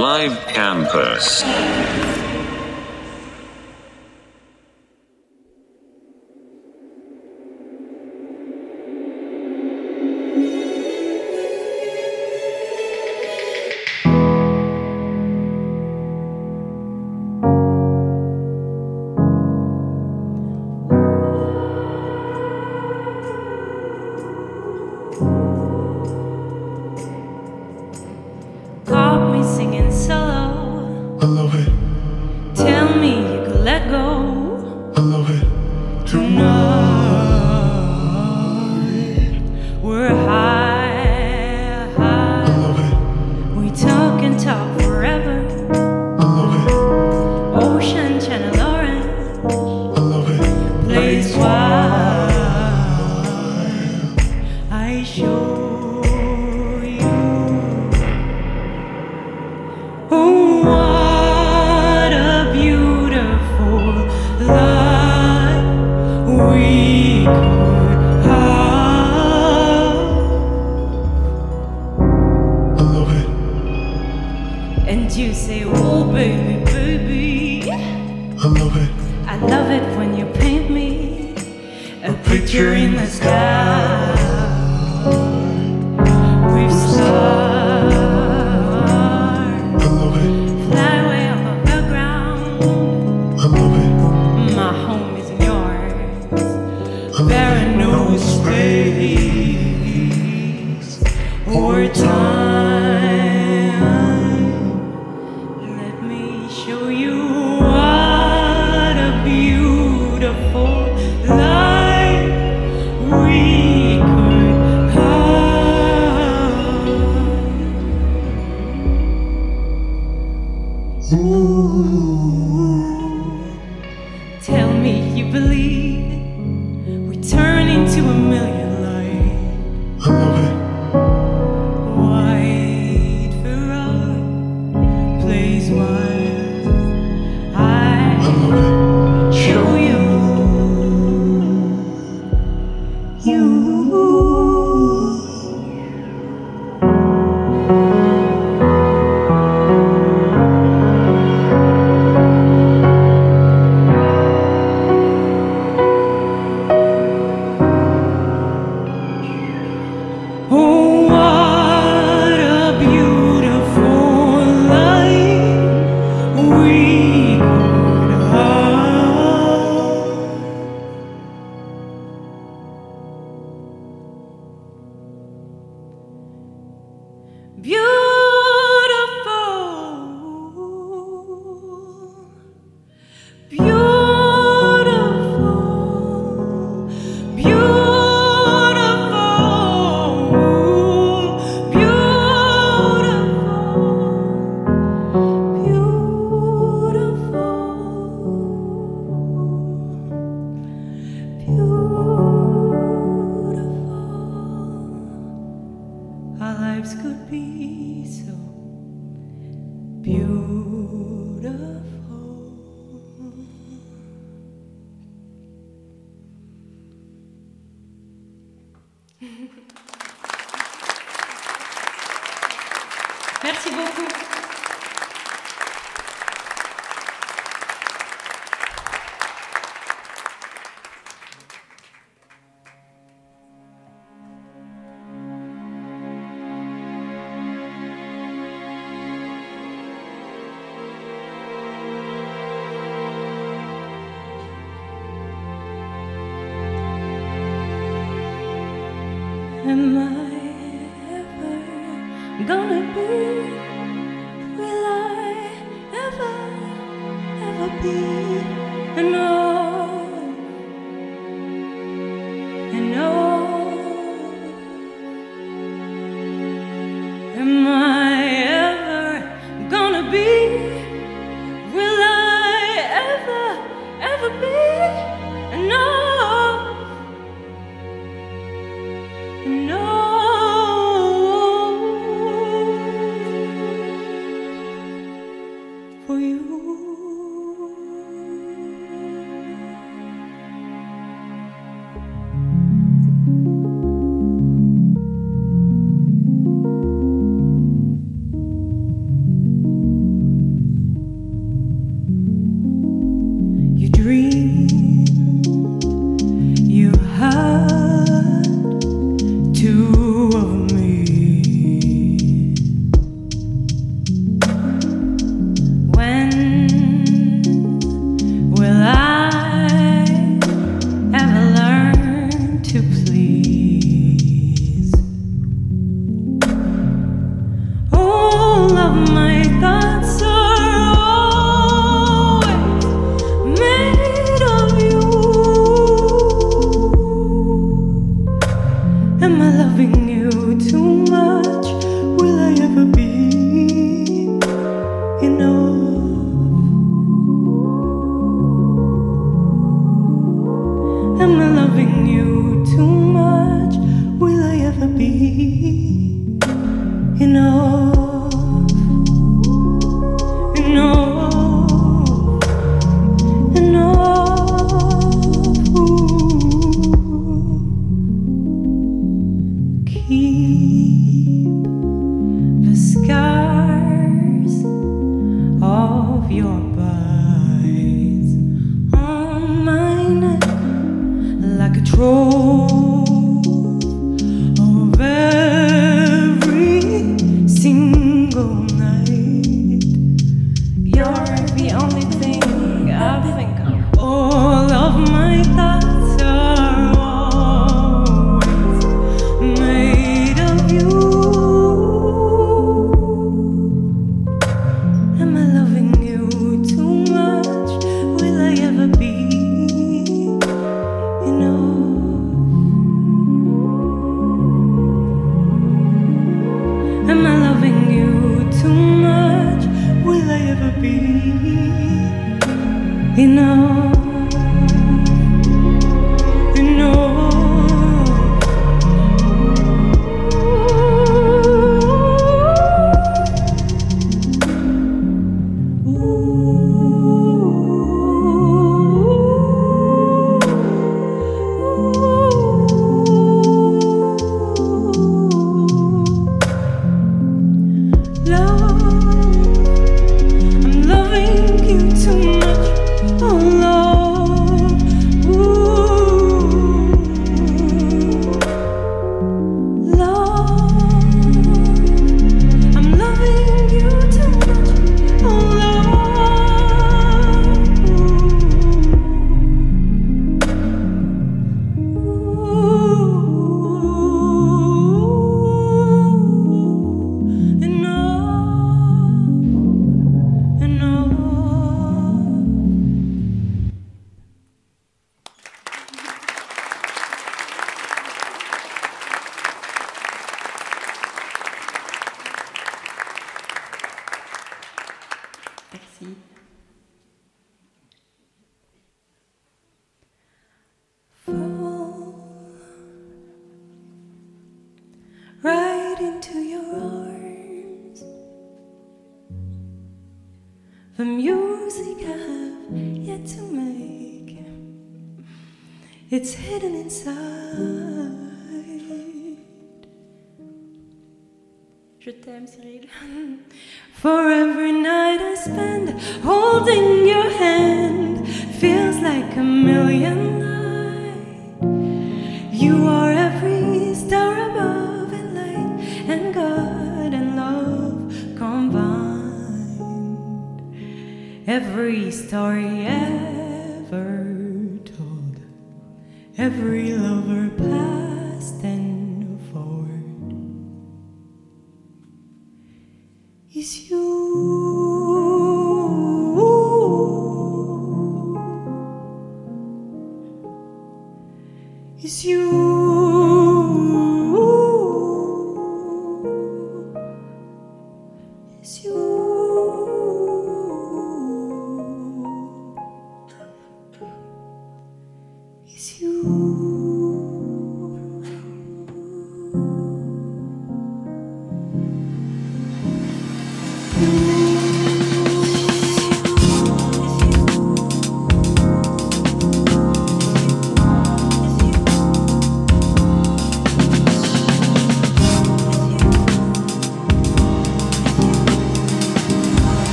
Live Campus. We could hidden inside. Je t'aime, Cyril. For every night I spend holding your hand feels like a million light. You are every star above in light and God and love combined. Every story. ends every lover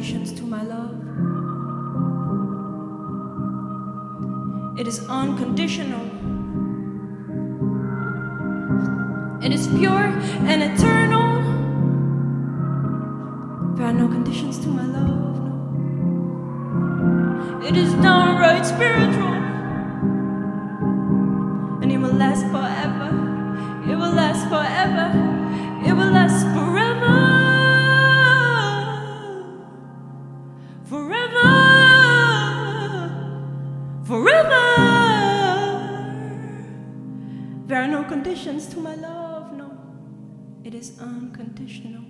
Conditions to my love. It is unconditional. It is pure and eternal. There are no conditions to my love. No. It is downright spiritual. Conditions to my love, no. It is unconditional.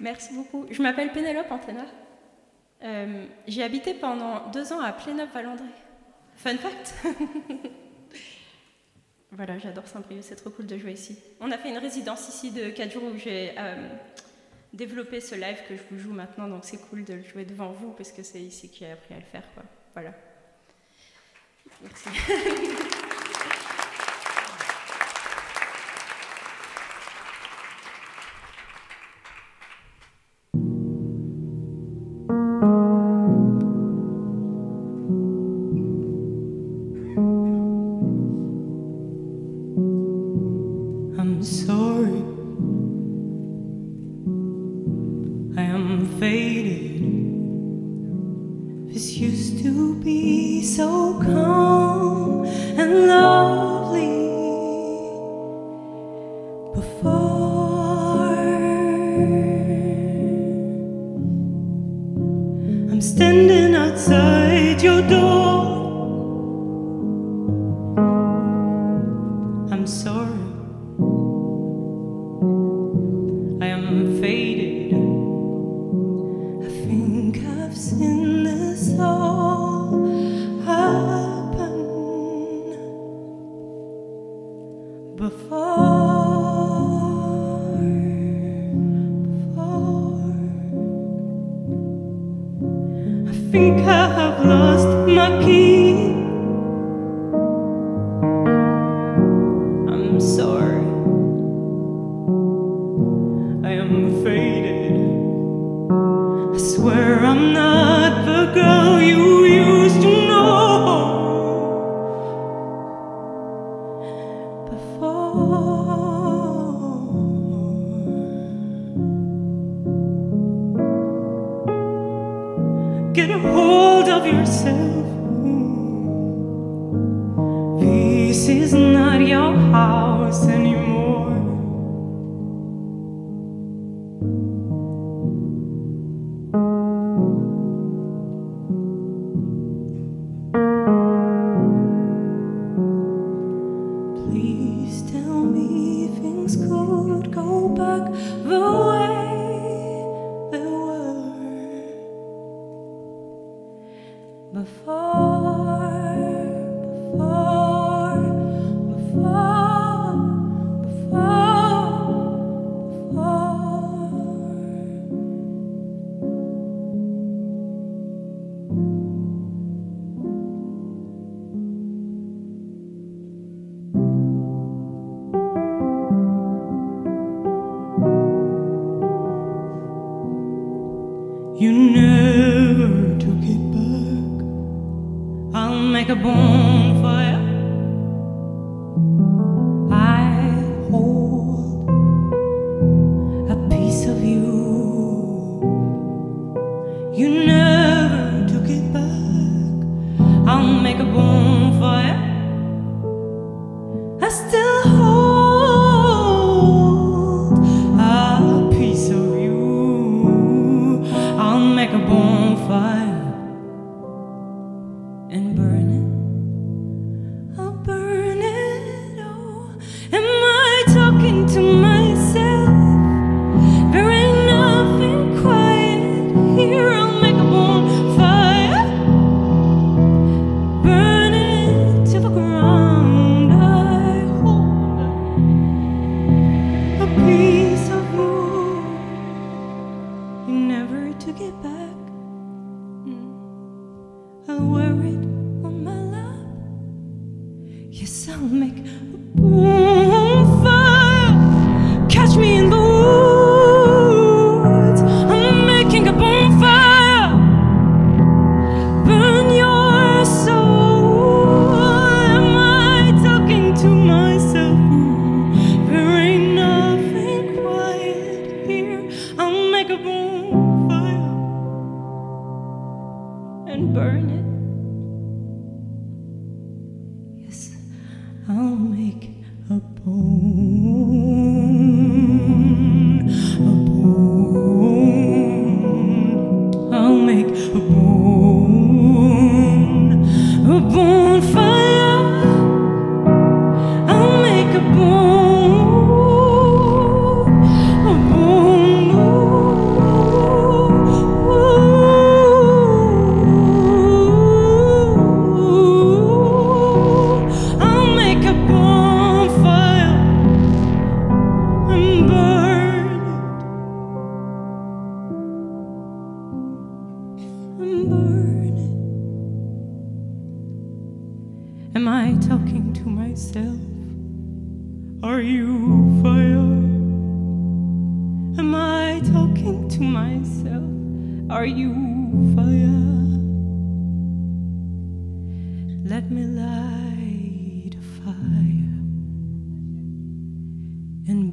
Merci beaucoup. Je m'appelle Pénélope Antena. Euh, J'ai habité pendant deux ans à Plénop-Valandré. Fun fact Voilà, j'adore Saint-Brieuc, c'est trop cool de jouer ici. On a fait une résidence ici de 4 jours où j'ai euh, développé ce live que je vous joue maintenant, donc c'est cool de le jouer devant vous parce que c'est ici que j'ai appris à le faire. Quoi. Voilà. Merci. standing outside your door. Let me light a fire and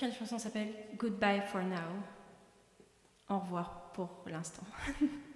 prochaine chanson s'appelle Goodbye for Now. Au revoir pour l'instant.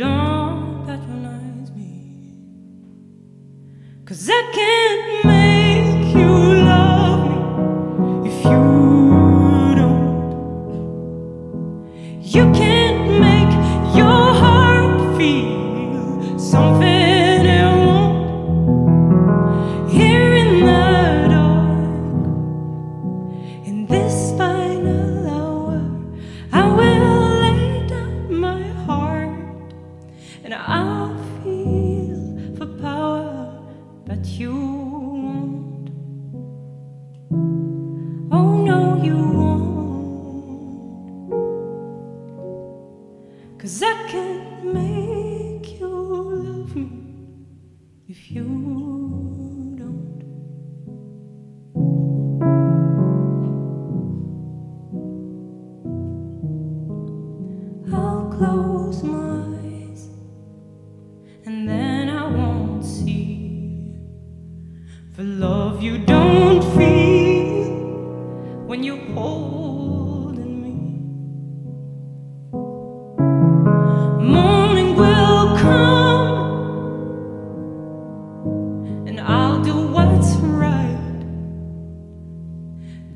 don't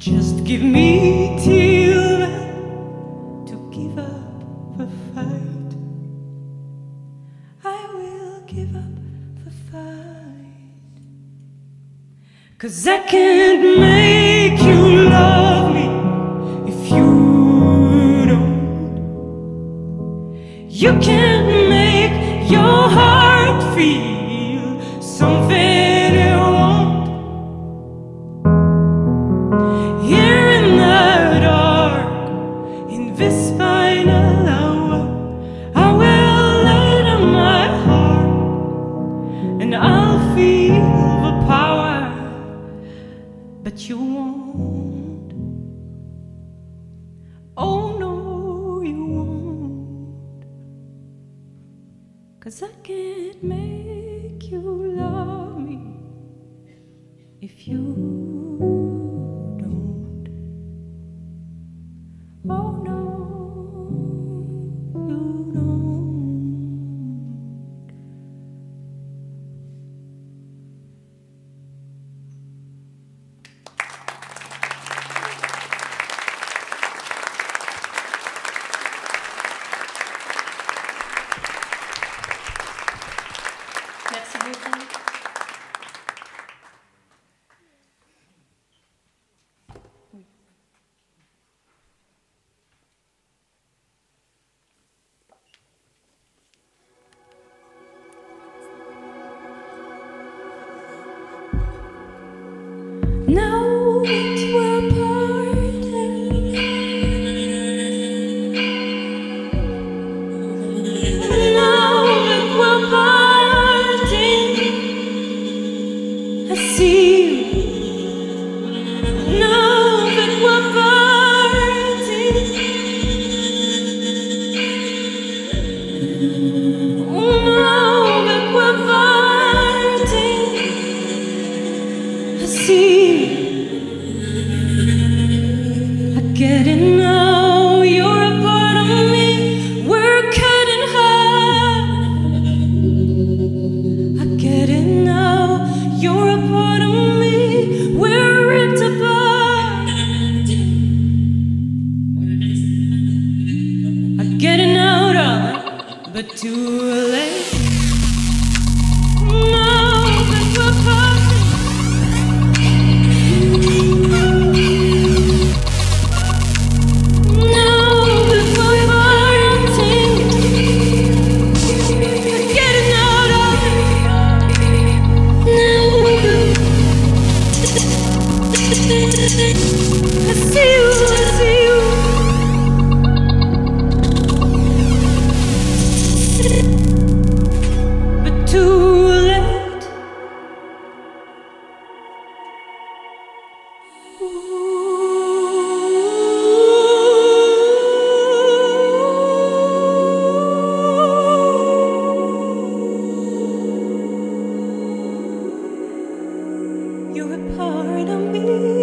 Just give me till then to give up the fight. I will give up the fight. Cause I can't make you love me if you don't. You can't. You're a part of me.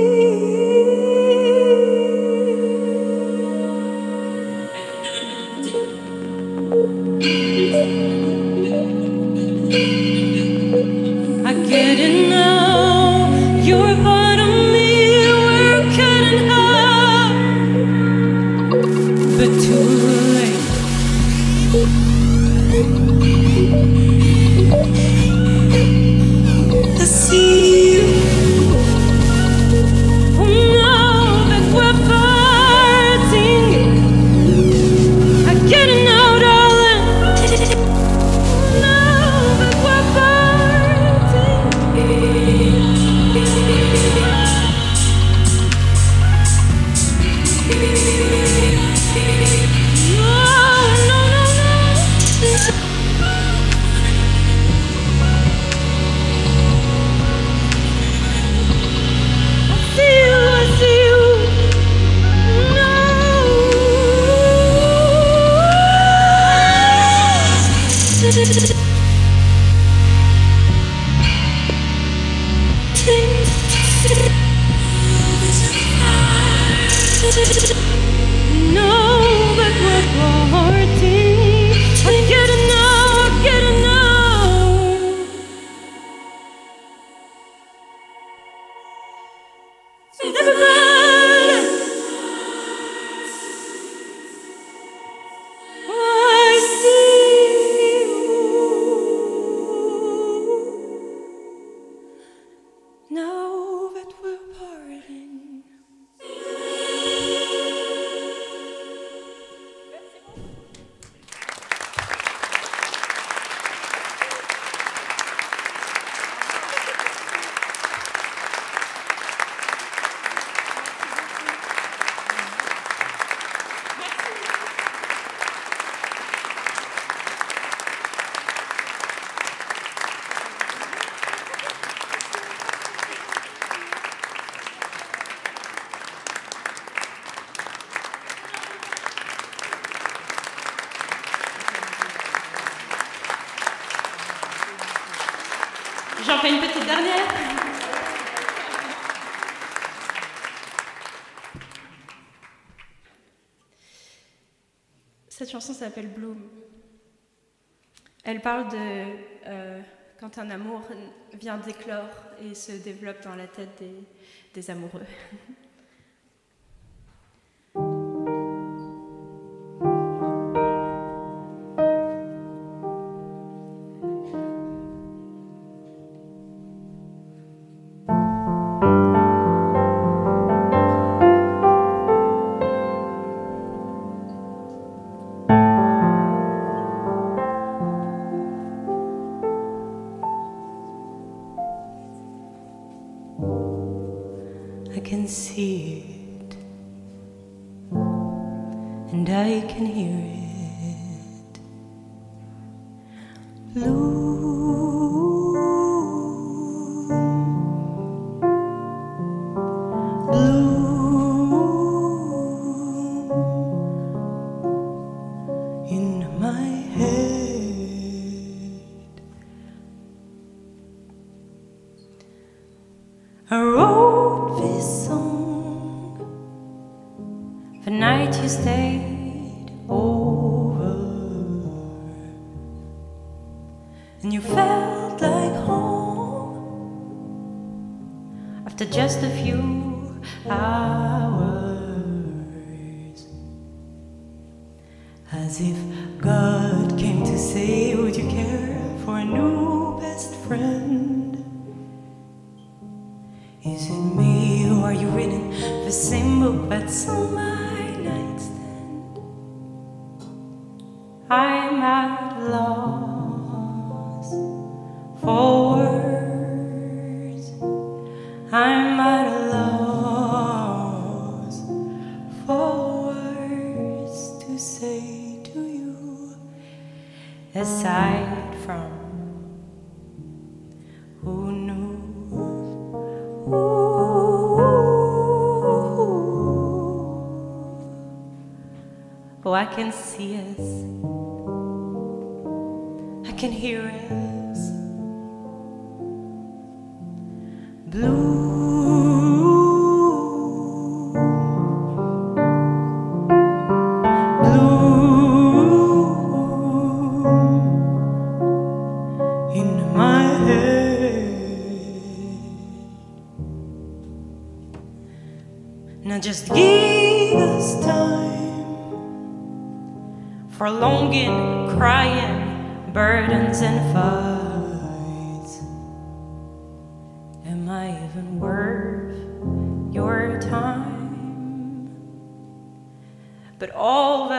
J'en fais une petite dernière. Cette chanson s'appelle Bloom. Elle parle de euh, quand un amour vient d'éclore et se développe dans la tête des amoureux. can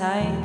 aside